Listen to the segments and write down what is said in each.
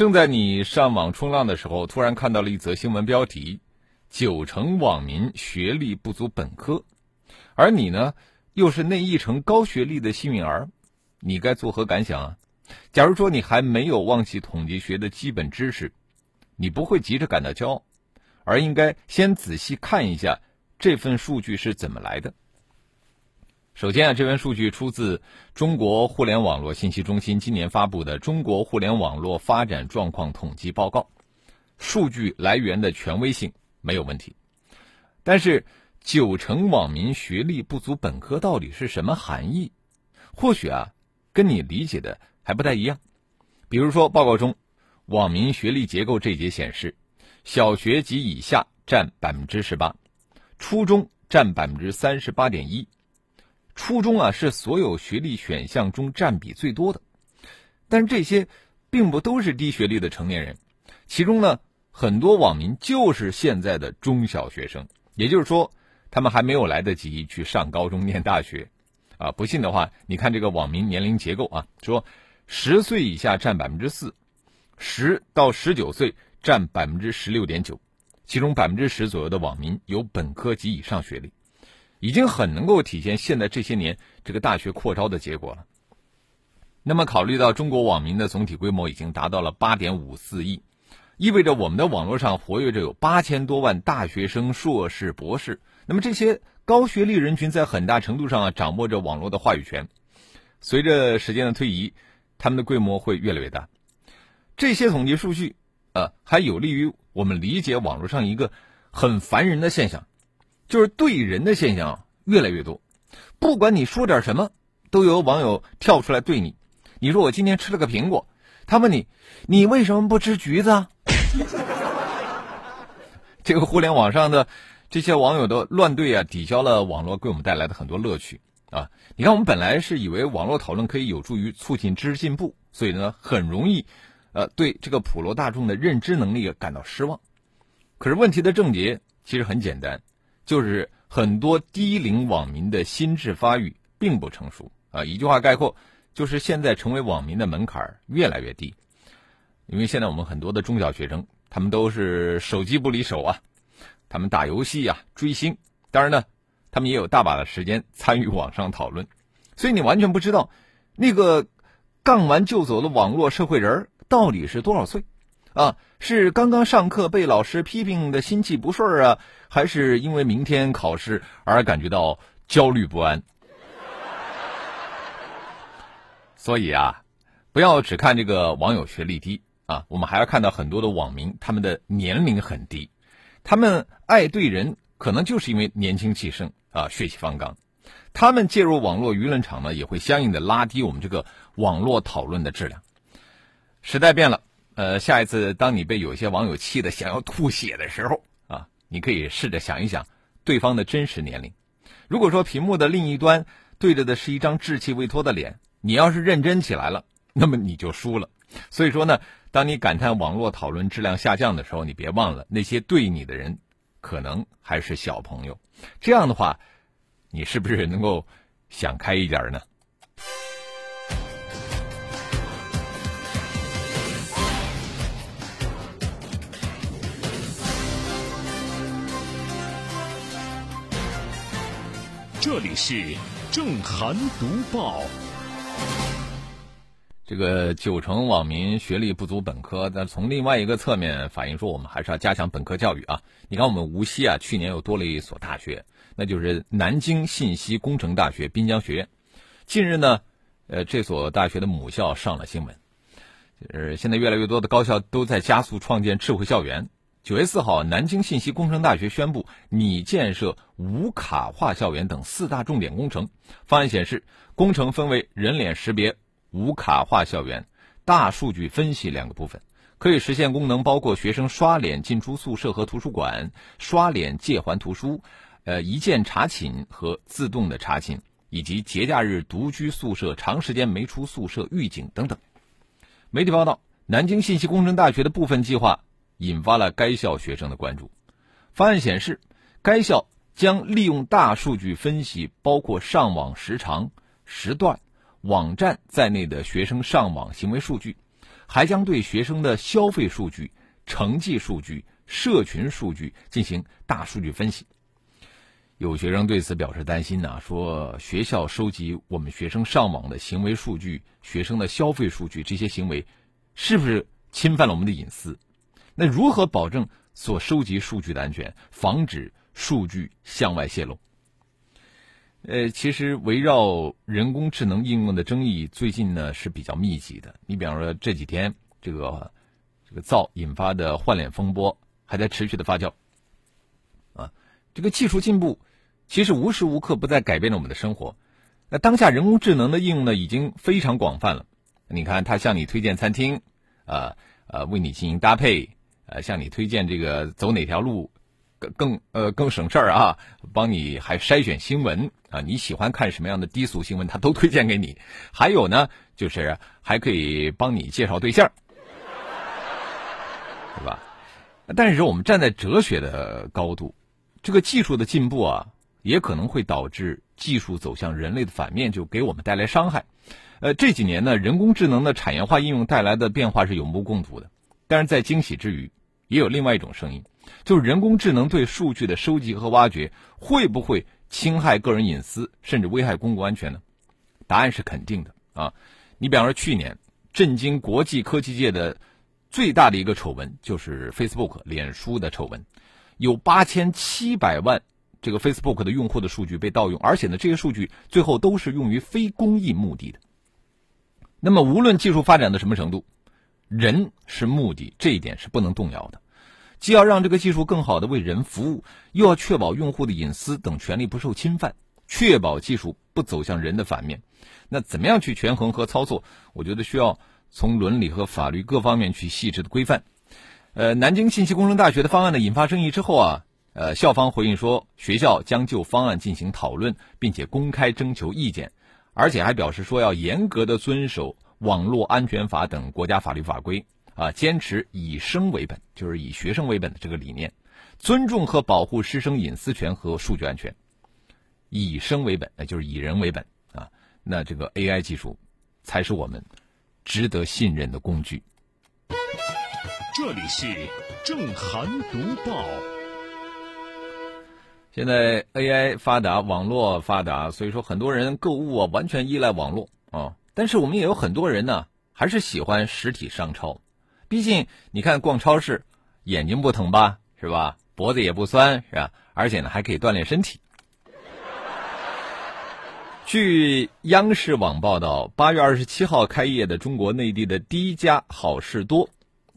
正在你上网冲浪的时候，突然看到了一则新闻标题：“九成网民学历不足本科”，而你呢，又是那一成高学历的幸运儿，你该作何感想啊？假如说你还没有忘记统计学的基本知识，你不会急着感到骄傲，而应该先仔细看一下。这份数据是怎么来的？首先啊，这份数据出自中国互联网络信息中心今年发布的《中国互联网络发展状况统计报告》，数据来源的权威性没有问题。但是，九成网民学历不足本科到底是什么含义？或许啊，跟你理解的还不太一样。比如说，报告中网民学历结构这节显示，小学及以下占百分之十八。初中占百分之三十八点一，初中啊是所有学历选项中占比最多的，但是这些并不都是低学历的成年人，其中呢很多网民就是现在的中小学生，也就是说他们还没有来得及去上高中念大学，啊不信的话，你看这个网民年龄结构啊，说十岁以下占百分之四，十到十九岁占百分之十六点九。其中百分之十左右的网民有本科及以上学历，已经很能够体现现在这些年这个大学扩招的结果了。那么，考虑到中国网民的总体规模已经达到了八点五四亿，意味着我们的网络上活跃着有八千多万大学生、硕士、博士。那么，这些高学历人群在很大程度上啊掌握着网络的话语权。随着时间的推移，他们的规模会越来越大。这些统计数据，呃，还有利于。我们理解网络上一个很烦人的现象，就是对人的现象越来越多。不管你说点什么，都有网友跳出来对你。你说我今天吃了个苹果，他问你，你为什么不吃橘子？这个互联网上的这些网友的乱对啊，抵消了网络给我们带来的很多乐趣啊。你看，我们本来是以为网络讨论可以有助于促进知识进步，所以呢，很容易。呃，对这个普罗大众的认知能力感到失望。可是问题的症结其实很简单，就是很多低龄网民的心智发育并不成熟啊。一句话概括，就是现在成为网民的门槛越来越低。因为现在我们很多的中小学生，他们都是手机不离手啊，他们打游戏啊，追星，当然呢，他们也有大把的时间参与网上讨论。所以你完全不知道，那个杠完就走的网络社会人。到底是多少岁？啊，是刚刚上课被老师批评的心气不顺啊，还是因为明天考试而感觉到焦虑不安？所以啊，不要只看这个网友学历低啊，我们还要看到很多的网民他们的年龄很低，他们爱对人，可能就是因为年轻气盛啊，血气方刚，他们介入网络舆论场呢，也会相应的拉低我们这个网络讨论的质量。时代变了，呃，下一次当你被有些网友气得想要吐血的时候，你可以试着想一想对方的真实年龄。如果说屏幕的另一端对着的是一张稚气未脱的脸，你要是认真起来了，那么你就输了。所以说呢，当你感叹网络讨论质量下降的时候，你别忘了那些对你的人可能还是小朋友。这样的话，你是不是能够想开一点呢？这里是正涵读报。这个九成网民学历不足本科，但从另外一个侧面反映说，我们还是要加强本科教育啊！你看，我们无锡啊，去年又多了一所大学，那就是南京信息工程大学滨江学院。近日呢，呃，这所大学的母校上了新闻，就是现在越来越多的高校都在加速创建智慧校园。九月四号，南京信息工程大学宣布拟建设无卡化校园等四大重点工程。方案显示，工程分为人脸识别无卡化校园、大数据分析两个部分，可以实现功能包括学生刷脸进出宿舍和图书馆、刷脸借还图书、呃一键查寝和自动的查寝，以及节假日独居宿舍、长时间没出宿舍预警等等。媒体报道，南京信息工程大学的部分计划引发了该校学生的关注。方案显示，该校将利用大数据分析包括上网时长、时段。网站在内的学生上网行为数据，还将对学生的消费数据、成绩数据、社群数据进行大数据分析。有学生对此表示担心呢，说学校收集我们学生上网的行为数据、学生的消费数据，这些行为是不是侵犯了我们的隐私？那如何保证所收集数据的安全，防止数据向外泄露？呃，其实围绕人工智能应用的争议，最近呢是比较密集的。你比方说这几天，这个这个造引发的换脸风波还在持续的发酵。啊，这个技术进步其实无时无刻不在改变着我们的生活。那当下人工智能的应用呢，已经非常广泛了。你看，它向你推荐餐厅，啊呃，为你进行搭配，呃，向你推荐这个走哪条路。更更呃更省事儿啊，帮你还筛选新闻啊，你喜欢看什么样的低俗新闻，他都推荐给你。还有呢，就是还可以帮你介绍对象，对吧？但是我们站在哲学的高度，这个技术的进步啊，也可能会导致技术走向人类的反面，就给我们带来伤害。呃，这几年呢，人工智能的产业化应用带来的变化是有目共睹的，但是在惊喜之余，也有另外一种声音。就是人工智能对数据的收集和挖掘，会不会侵害个人隐私，甚至危害公共安全呢？答案是肯定的啊！你比方说，去年震惊国际科技界的最大的一个丑闻，就是 Facebook 脸书的丑闻，有八千七百万这个 Facebook 的用户的数据被盗用，而且呢，这些数据最后都是用于非公益目的的。那么，无论技术发展到什么程度，人是目的，这一点是不能动摇的。既要让这个技术更好的为人服务，又要确保用户的隐私等权利不受侵犯，确保技术不走向人的反面。那怎么样去权衡和操作？我觉得需要从伦理和法律各方面去细致的规范。呃，南京信息工程大学的方案呢引发争议之后啊，呃，校方回应说，学校将就方案进行讨论，并且公开征求意见，而且还表示说要严格的遵守网络安全法等国家法律法规。啊，坚持以生为本，就是以学生为本的这个理念，尊重和保护师生隐私权和数据安全，以生为本，那就是以人为本啊。那这个 AI 技术才是我们值得信任的工具。这里是正涵读报。现在 AI 发达，网络发达，所以说很多人购物啊完全依赖网络啊。但是我们也有很多人呢，还是喜欢实体商超。毕竟，你看逛超市，眼睛不疼吧，是吧？脖子也不酸，是吧？而且呢，还可以锻炼身体。据央视网报道，八月二十七号开业的中国内地的第一家好事多，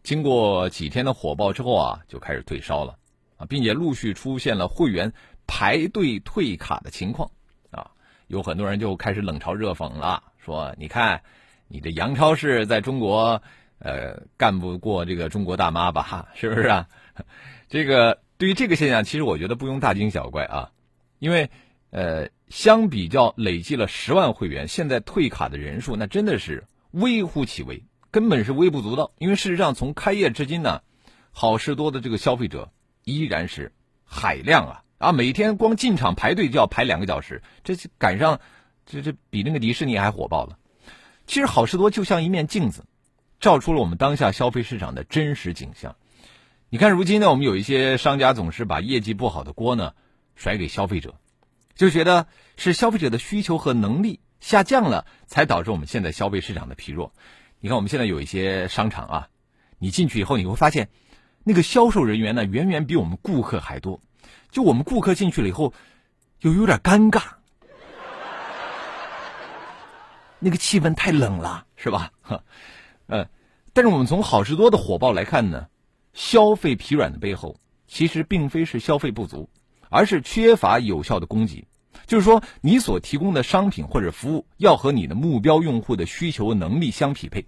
经过几天的火爆之后啊，就开始退烧了啊，并且陆续出现了会员排队退卡的情况啊，有很多人就开始冷嘲热讽了，说：“你看，你这洋超市在中国。”呃，干不过这个中国大妈吧？是不是啊？这个对于这个现象，其实我觉得不用大惊小怪啊，因为呃，相比较累计了十万会员，现在退卡的人数那真的是微乎其微，根本是微不足道。因为事实上，从开业至今呢，好事多的这个消费者依然是海量啊啊，每天光进场排队就要排两个小时，这赶上这这比那个迪士尼还火爆了。其实好事多就像一面镜子。照出了我们当下消费市场的真实景象。你看，如今呢，我们有一些商家总是把业绩不好的锅呢甩给消费者，就觉得是消费者的需求和能力下降了，才导致我们现在消费市场的疲弱。你看，我们现在有一些商场啊，你进去以后你会发现，那个销售人员呢远远比我们顾客还多。就我们顾客进去了以后，又有点尴尬，那个气氛太冷了，是吧？呃，但是我们从好事多的火爆来看呢，消费疲软的背后，其实并非是消费不足，而是缺乏有效的供给。就是说，你所提供的商品或者服务要和你的目标用户的需求能力相匹配。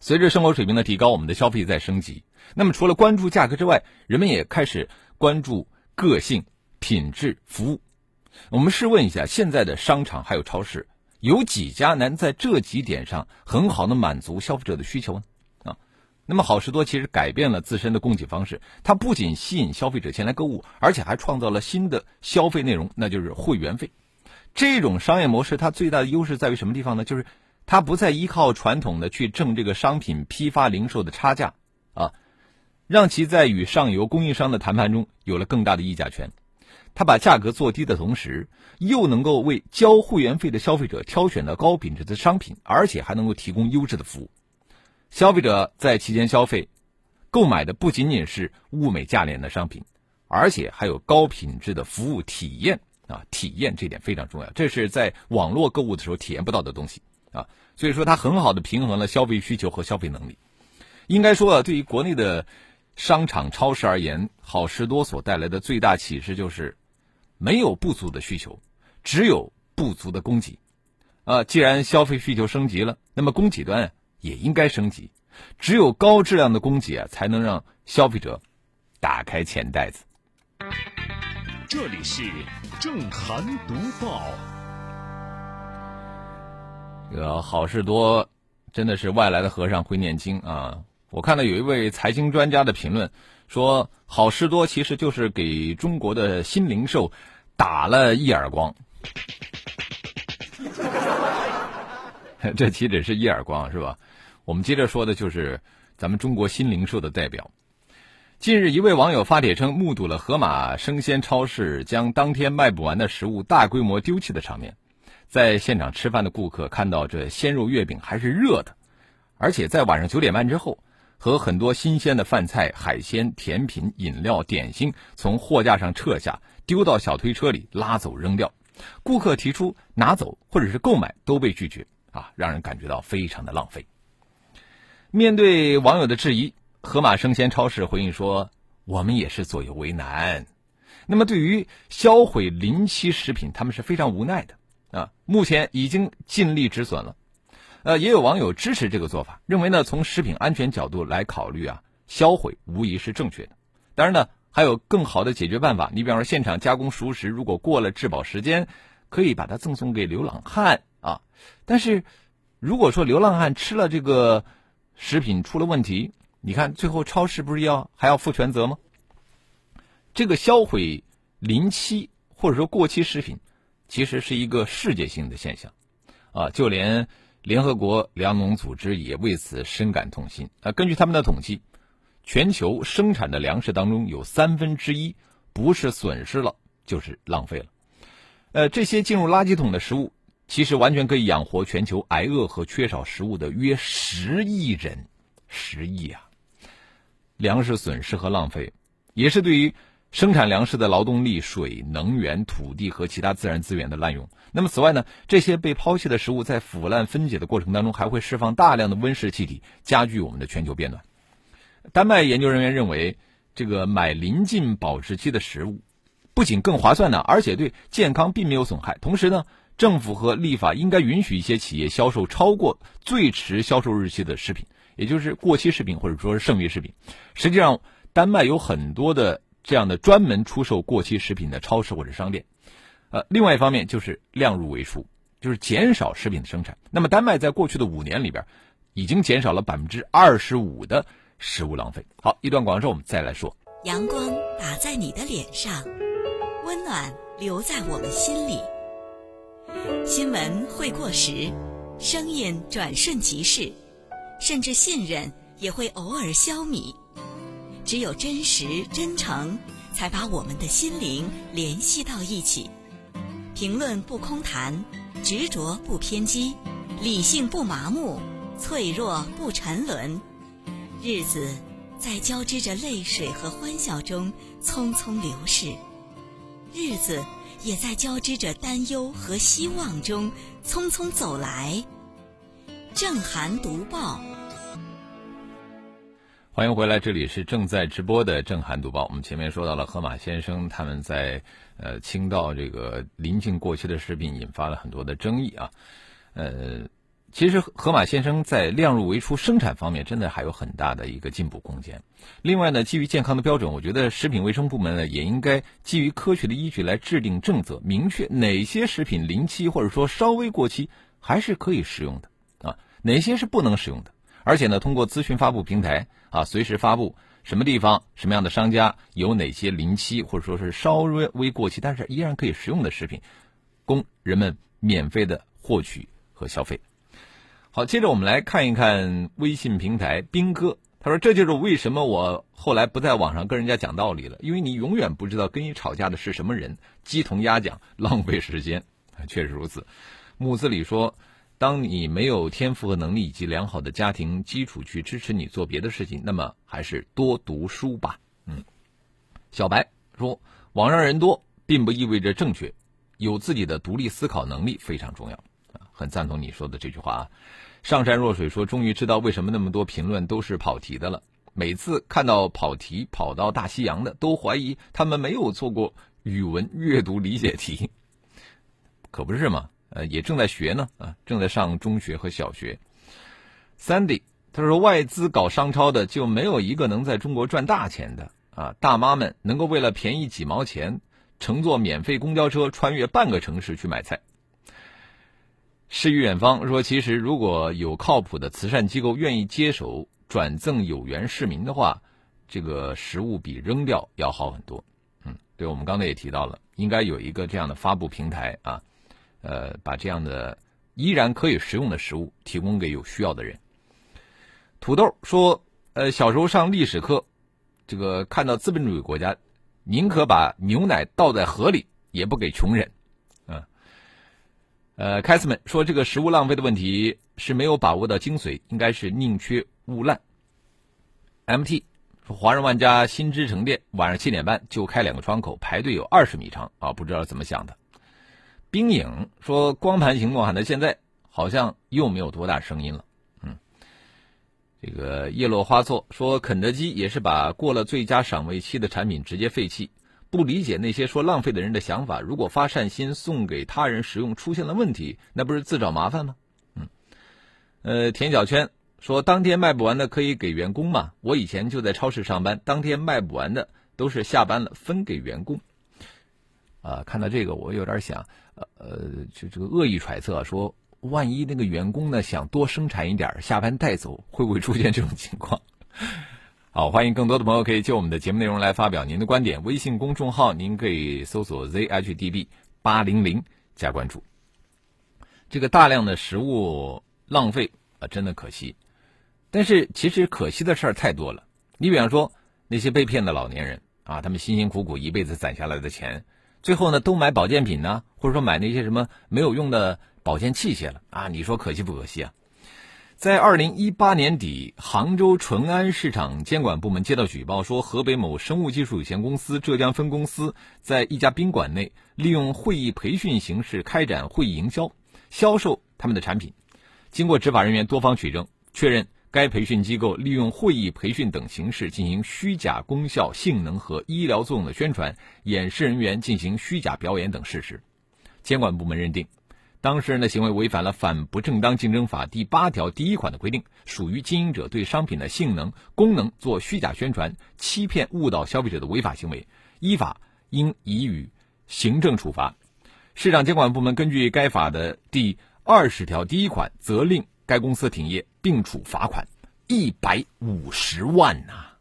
随着生活水平的提高，我们的消费在升级。那么，除了关注价格之外，人们也开始关注个性、品质、服务。我们试问一下，现在的商场还有超市，有几家能在这几点上很好的满足消费者的需求呢？啊，那么好事多其实改变了自身的供给方式，它不仅吸引消费者前来购物，而且还创造了新的消费内容，那就是会员费。这种商业模式它最大的优势在于什么地方呢？就是它不再依靠传统的去挣这个商品批发零售的差价啊，让其在与上游供应商的谈判中有了更大的议价权。他把价格做低的同时，又能够为交会员费的消费者挑选到高品质的商品，而且还能够提供优质的服务。消费者在期间消费，购买的不仅仅是物美价廉的商品，而且还有高品质的服务体验啊！体验这点非常重要，这是在网络购物的时候体验不到的东西啊！所以说，它很好的平衡了消费需求和消费能力。应该说啊，对于国内的商场、超市而言，好事多所带来的最大启示就是。没有不足的需求，只有不足的供给。啊，既然消费需求升级了，那么供给端也应该升级。只有高质量的供给啊，才能让消费者打开钱袋子。这里是正涵读报。这个好事多真的是外来的和尚会念经啊！我看到有一位财经专家的评论说，好事多其实就是给中国的新零售。打了一耳光，这岂止是一耳光是吧？我们接着说的就是咱们中国新零售的代表。近日，一位网友发帖称，目睹了盒马生鲜超市将当天卖不完的食物大规模丢弃的场面。在现场吃饭的顾客看到这鲜肉月饼还是热的，而且在晚上九点半之后，和很多新鲜的饭菜、海鲜、甜品、饮料、点心从货架上撤下。丢到小推车里拉走扔掉，顾客提出拿走或者是购买都被拒绝啊，让人感觉到非常的浪费。面对网友的质疑，盒马生鲜超市回应说：“我们也是左右为难。那么对于销毁临期食品，他们是非常无奈的啊。目前已经尽力止损了。呃，也有网友支持这个做法，认为呢，从食品安全角度来考虑啊，销毁无疑是正确的。当然呢。”还有更好的解决办法，你比方说现场加工熟食，如果过了质保时间，可以把它赠送给流浪汉啊。但是，如果说流浪汉吃了这个食品出了问题，你看最后超市不是要还要负全责吗？这个销毁临期或者说过期食品，其实是一个世界性的现象啊，就连联合国粮农组织也为此深感痛心啊。根据他们的统计。全球生产的粮食当中有三分之一不是损失了就是浪费了，呃，这些进入垃圾桶的食物其实完全可以养活全球挨饿和缺少食物的约十亿人，十亿啊！粮食损失和浪费也是对于生产粮食的劳动力、水、能源、土地和其他自然资源的滥用。那么，此外呢，这些被抛弃的食物在腐烂分解的过程当中还会释放大量的温室气体，加剧我们的全球变暖。丹麦研究人员认为，这个买临近保质期的食物，不仅更划算呢，而且对健康并没有损害。同时呢，政府和立法应该允许一些企业销售超过最迟销售日期的食品，也就是过期食品或者说是剩余食品。实际上，丹麦有很多的这样的专门出售过期食品的超市或者商店。呃，另外一方面就是量入为出，就是减少食品的生产。那么，丹麦在过去的五年里边，已经减少了百分之二十五的。食物浪费。好，一段广告，我们再来说。阳光打在你的脸上，温暖留在我们心里。新闻会过时，声音转瞬即逝，甚至信任也会偶尔消弭。只有真实真诚，才把我们的心灵联系到一起。评论不空谈，执着不偏激，理性不麻木，脆弱不沉沦。日子在交织着泪水和欢笑中匆匆流逝，日子也在交织着担忧和希望中匆匆走来。正涵读报，欢迎回来，这里是正在直播的正涵读报。我们前面说到了河马先生他们在呃倾倒这个临近过期的食品，引发了很多的争议啊，呃。其实盒马鲜生在量入为出生产方面，真的还有很大的一个进步空间。另外呢，基于健康的标准，我觉得食品卫生部门呢也应该基于科学的依据来制定政策，明确哪些食品临期或者说稍微过期还是可以食用的啊，哪些是不能使用的。而且呢，通过资讯发布平台啊，随时发布什么地方、什么样的商家有哪些临期或者说是稍微微过期但是依然可以食用的食品，供人们免费的获取和消费。好，接着我们来看一看微信平台兵哥，他说：“这就是为什么我后来不在网上跟人家讲道理了，因为你永远不知道跟你吵架的是什么人，鸡同鸭讲，浪费时间。”确实如此。木子里说。当你没有天赋和能力以及良好的家庭基础去支持你做别的事情，那么还是多读书吧。嗯，小白说，网上人多并不意味着正确，有自己的独立思考能力非常重要。很赞同你说的这句话啊。上善若水说，终于知道为什么那么多评论都是跑题的了。每次看到跑题跑到大西洋的，都怀疑他们没有做过语文阅读理解题，可不是吗？呃，也正在学呢，啊，正在上中学和小学。Sandy 他说，外资搞商超的就没有一个能在中国赚大钱的啊！大妈们能够为了便宜几毛钱，乘坐免费公交车穿越半个城市去买菜。诗与远方说，其实如果有靠谱的慈善机构愿意接手转赠有缘市民的话，这个食物比扔掉要好很多。嗯，对，我们刚才也提到了，应该有一个这样的发布平台啊。呃，把这样的依然可以食用的食物提供给有需要的人。土豆说：“呃，小时候上历史课，这个看到资本主义国家，宁可把牛奶倒在河里，也不给穷人。”呃，凯斯们说：“这个食物浪费的问题是没有把握到精髓，应该是宁缺毋滥。”MT 说：“华润万家新之城店晚上七点半就开两个窗口，排队有二十米长啊，不知道怎么想的。”冰影说：“光盘行动喊到现在，好像又没有多大声音了。”嗯，这个叶落花错说：“肯德基也是把过了最佳赏味期的产品直接废弃，不理解那些说浪费的人的想法。如果发善心送给他人使用出现了问题，那不是自找麻烦吗？”嗯，呃，田小圈说：“当天卖不完的可以给员工嘛？我以前就在超市上班，当天卖不完的都是下班了分给员工。”啊，看到这个我有点想。呃，就这个恶意揣测说，万一那个员工呢想多生产一点，下班带走，会不会出现这种情况？好，欢迎更多的朋友可以就我们的节目内容来发表您的观点。微信公众号您可以搜索 zhdb 八零零加关注。这个大量的食物浪费啊，真的可惜。但是其实可惜的事儿太多了。你比方说那些被骗的老年人啊，他们辛辛苦苦一辈子攒下来的钱。最后呢，都买保健品呢，或者说买那些什么没有用的保健器械了啊？你说可惜不可惜啊？在二零一八年底，杭州淳安市场监管部门接到举报，说河北某生物技术有限公司浙江分公司在一家宾馆内利用会议培训形式开展会议营销，销售他们的产品。经过执法人员多方取证，确认。该培训机构利用会议培训等形式进行虚假功效、性能和医疗作用的宣传，演示人员进行虚假表演等事实。监管部门认定，当事人的行为违反了《反不正当竞争法》第八条第一款的规定，属于经营者对商品的性能、功能做虚假宣传、欺骗、误导消费者的违法行为，依法应予以行政处罚。市场监管部门根据该法的第二十条第一款，责令。该公司停业，并处罚款一百五十万呐！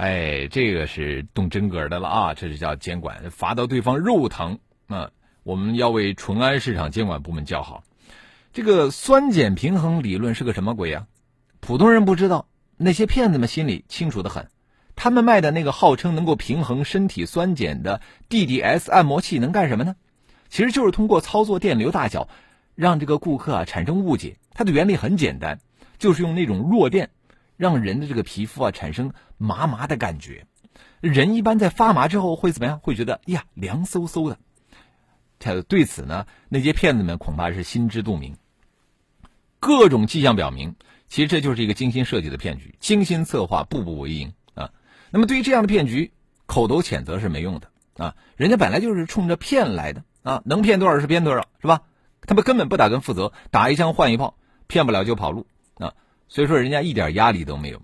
哎，这个是动真格的了啊！这是叫监管，罚到对方肉疼啊！我们要为淳安市场监管部门叫好。这个酸碱平衡理论是个什么鬼呀？普通人不知道，那些骗子们心里清楚的很。他们卖的那个号称能够平衡身体酸碱的 DDS 按摩器能干什么呢？其实就是通过操作电流大小，让这个顾客啊产生误解。它的原理很简单，就是用那种弱电，让人的这个皮肤啊产生麻麻的感觉。人一般在发麻之后会怎么样？会觉得呀凉飕飕的。他对此呢，那些骗子们恐怕是心知肚明。各种迹象表明，其实这就是一个精心设计的骗局，精心策划，步步为营啊。那么对于这样的骗局，口头谴责是没用的啊。人家本来就是冲着骗来的。啊，能骗多少是骗多少，是吧？他们根本不打跟负责，打一枪换一炮，骗不了就跑路。所以说，人家一点压力都没有，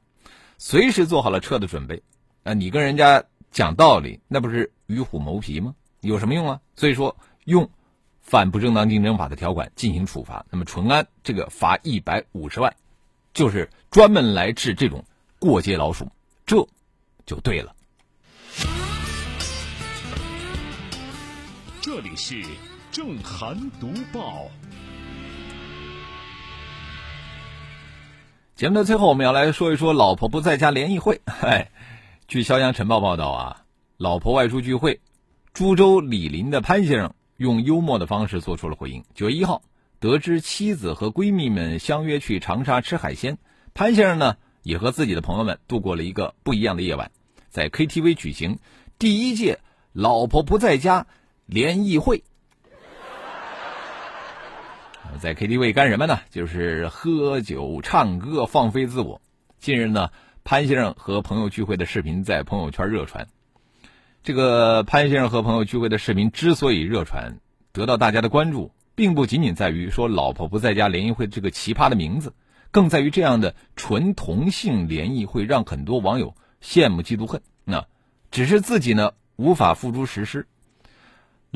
随时做好了撤的准备。啊，你跟人家讲道理，那不是与虎谋皮吗？有什么用啊？所以说，用反不正当竞争法的条款进行处罚。那么，淳安这个罚一百五十万，就是专门来治这种过街老鼠，这就对了。这里是正涵读报。节目的最后，我们要来说一说老婆不在家联谊会。哎，据《肖阳晨报》报道啊，老婆外出聚会，株洲李林的潘先生用幽默的方式做出了回应。九月一号，得知妻子和闺蜜们相约去长沙吃海鲜，潘先生呢也和自己的朋友们度过了一个不一样的夜晚，在 KTV 举行第一届“老婆不在家”联谊会。在 KTV 干什么呢？就是喝酒、唱歌、放飞自我。近日呢，潘先生和朋友聚会的视频在朋友圈热传。这个潘先生和朋友聚会的视频之所以热传，得到大家的关注，并不仅仅在于说“老婆不在家联谊会”这个奇葩的名字，更在于这样的纯同性联谊会让很多网友羡慕、嫉妒、恨。那只是自己呢无法付诸实施。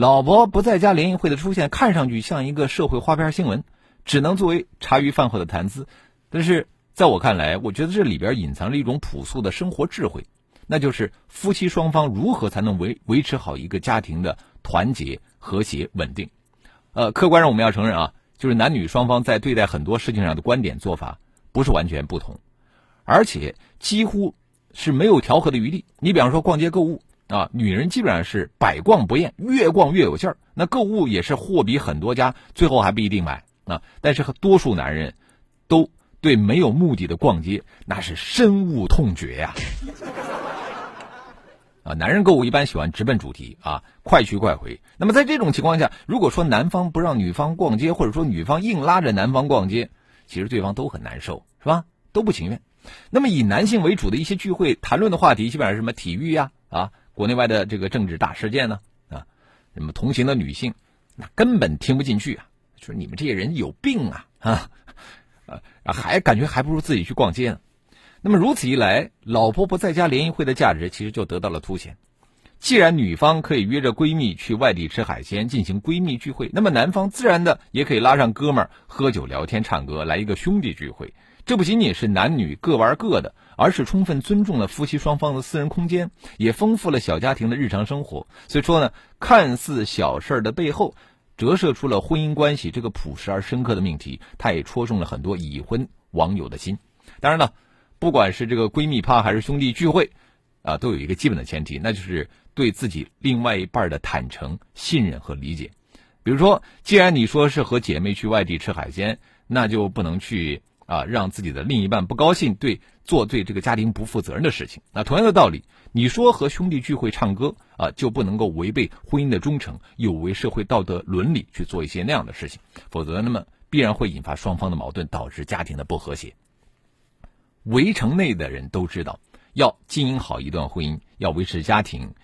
老婆不在家联谊会的出现，看上去像一个社会花边新闻，只能作为茶余饭后的谈资。但是在我看来，我觉得这里边隐藏着一种朴素的生活智慧，那就是夫妻双方如何才能维维持好一个家庭的团结、和谐、稳定。呃，客观上我们要承认啊，就是男女双方在对待很多事情上的观点做法不是完全不同，而且几乎是没有调和的余地。你比方说逛街购物。啊，女人基本上是百逛不厌，越逛越有劲儿。那购物也是货比很多家，最后还不一定买啊。但是多数男人，都对没有目的的逛街那是深恶痛绝呀。啊，男人购物一般喜欢直奔主题啊，快去快回。那么在这种情况下，如果说男方不让女方逛街，或者说女方硬拉着男方逛街，其实对方都很难受，是吧？都不情愿。那么以男性为主的一些聚会，谈论的话题基本上是什么体育呀，啊。国内外的这个政治大事件呢，啊，那么同行的女性，那根本听不进去啊，说你们这些人有病 啊，啊，啊，还感觉还不如自己去逛街呢。那么如此一来，老婆不在家联谊会的价值其实就得到了凸显。既然女方可以约着闺蜜去外地吃海鲜进行闺蜜聚会，那么男方自然的也可以拉上哥们儿喝酒聊天唱歌，来一个兄弟聚会。这不仅仅是男女各玩各的，而是充分尊重了夫妻双方的私人空间，也丰富了小家庭的日常生活。所以说呢，看似小事儿的背后，折射出了婚姻关系这个朴实而深刻的命题。它也戳中了很多已婚网友的心。当然了，不管是这个闺蜜趴还是兄弟聚会，啊，都有一个基本的前提，那就是对自己另外一半的坦诚、信任和理解。比如说，既然你说是和姐妹去外地吃海鲜，那就不能去。啊，让自己的另一半不高兴，对做对这个家庭不负责任的事情。那同样的道理，你说和兄弟聚会唱歌啊，就不能够违背婚姻的忠诚，有违社会道德伦理去做一些那样的事情，否则那么必然会引发双方的矛盾，导致家庭的不和谐。围城内的人都知道，要经营好一段婚姻，要维持家庭，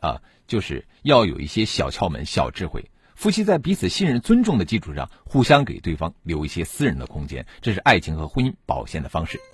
啊，就是要有一些小窍门、小智慧。夫妻在彼此信任、尊重的基础上，互相给对方留一些私人的空间，这是爱情和婚姻保鲜的方式。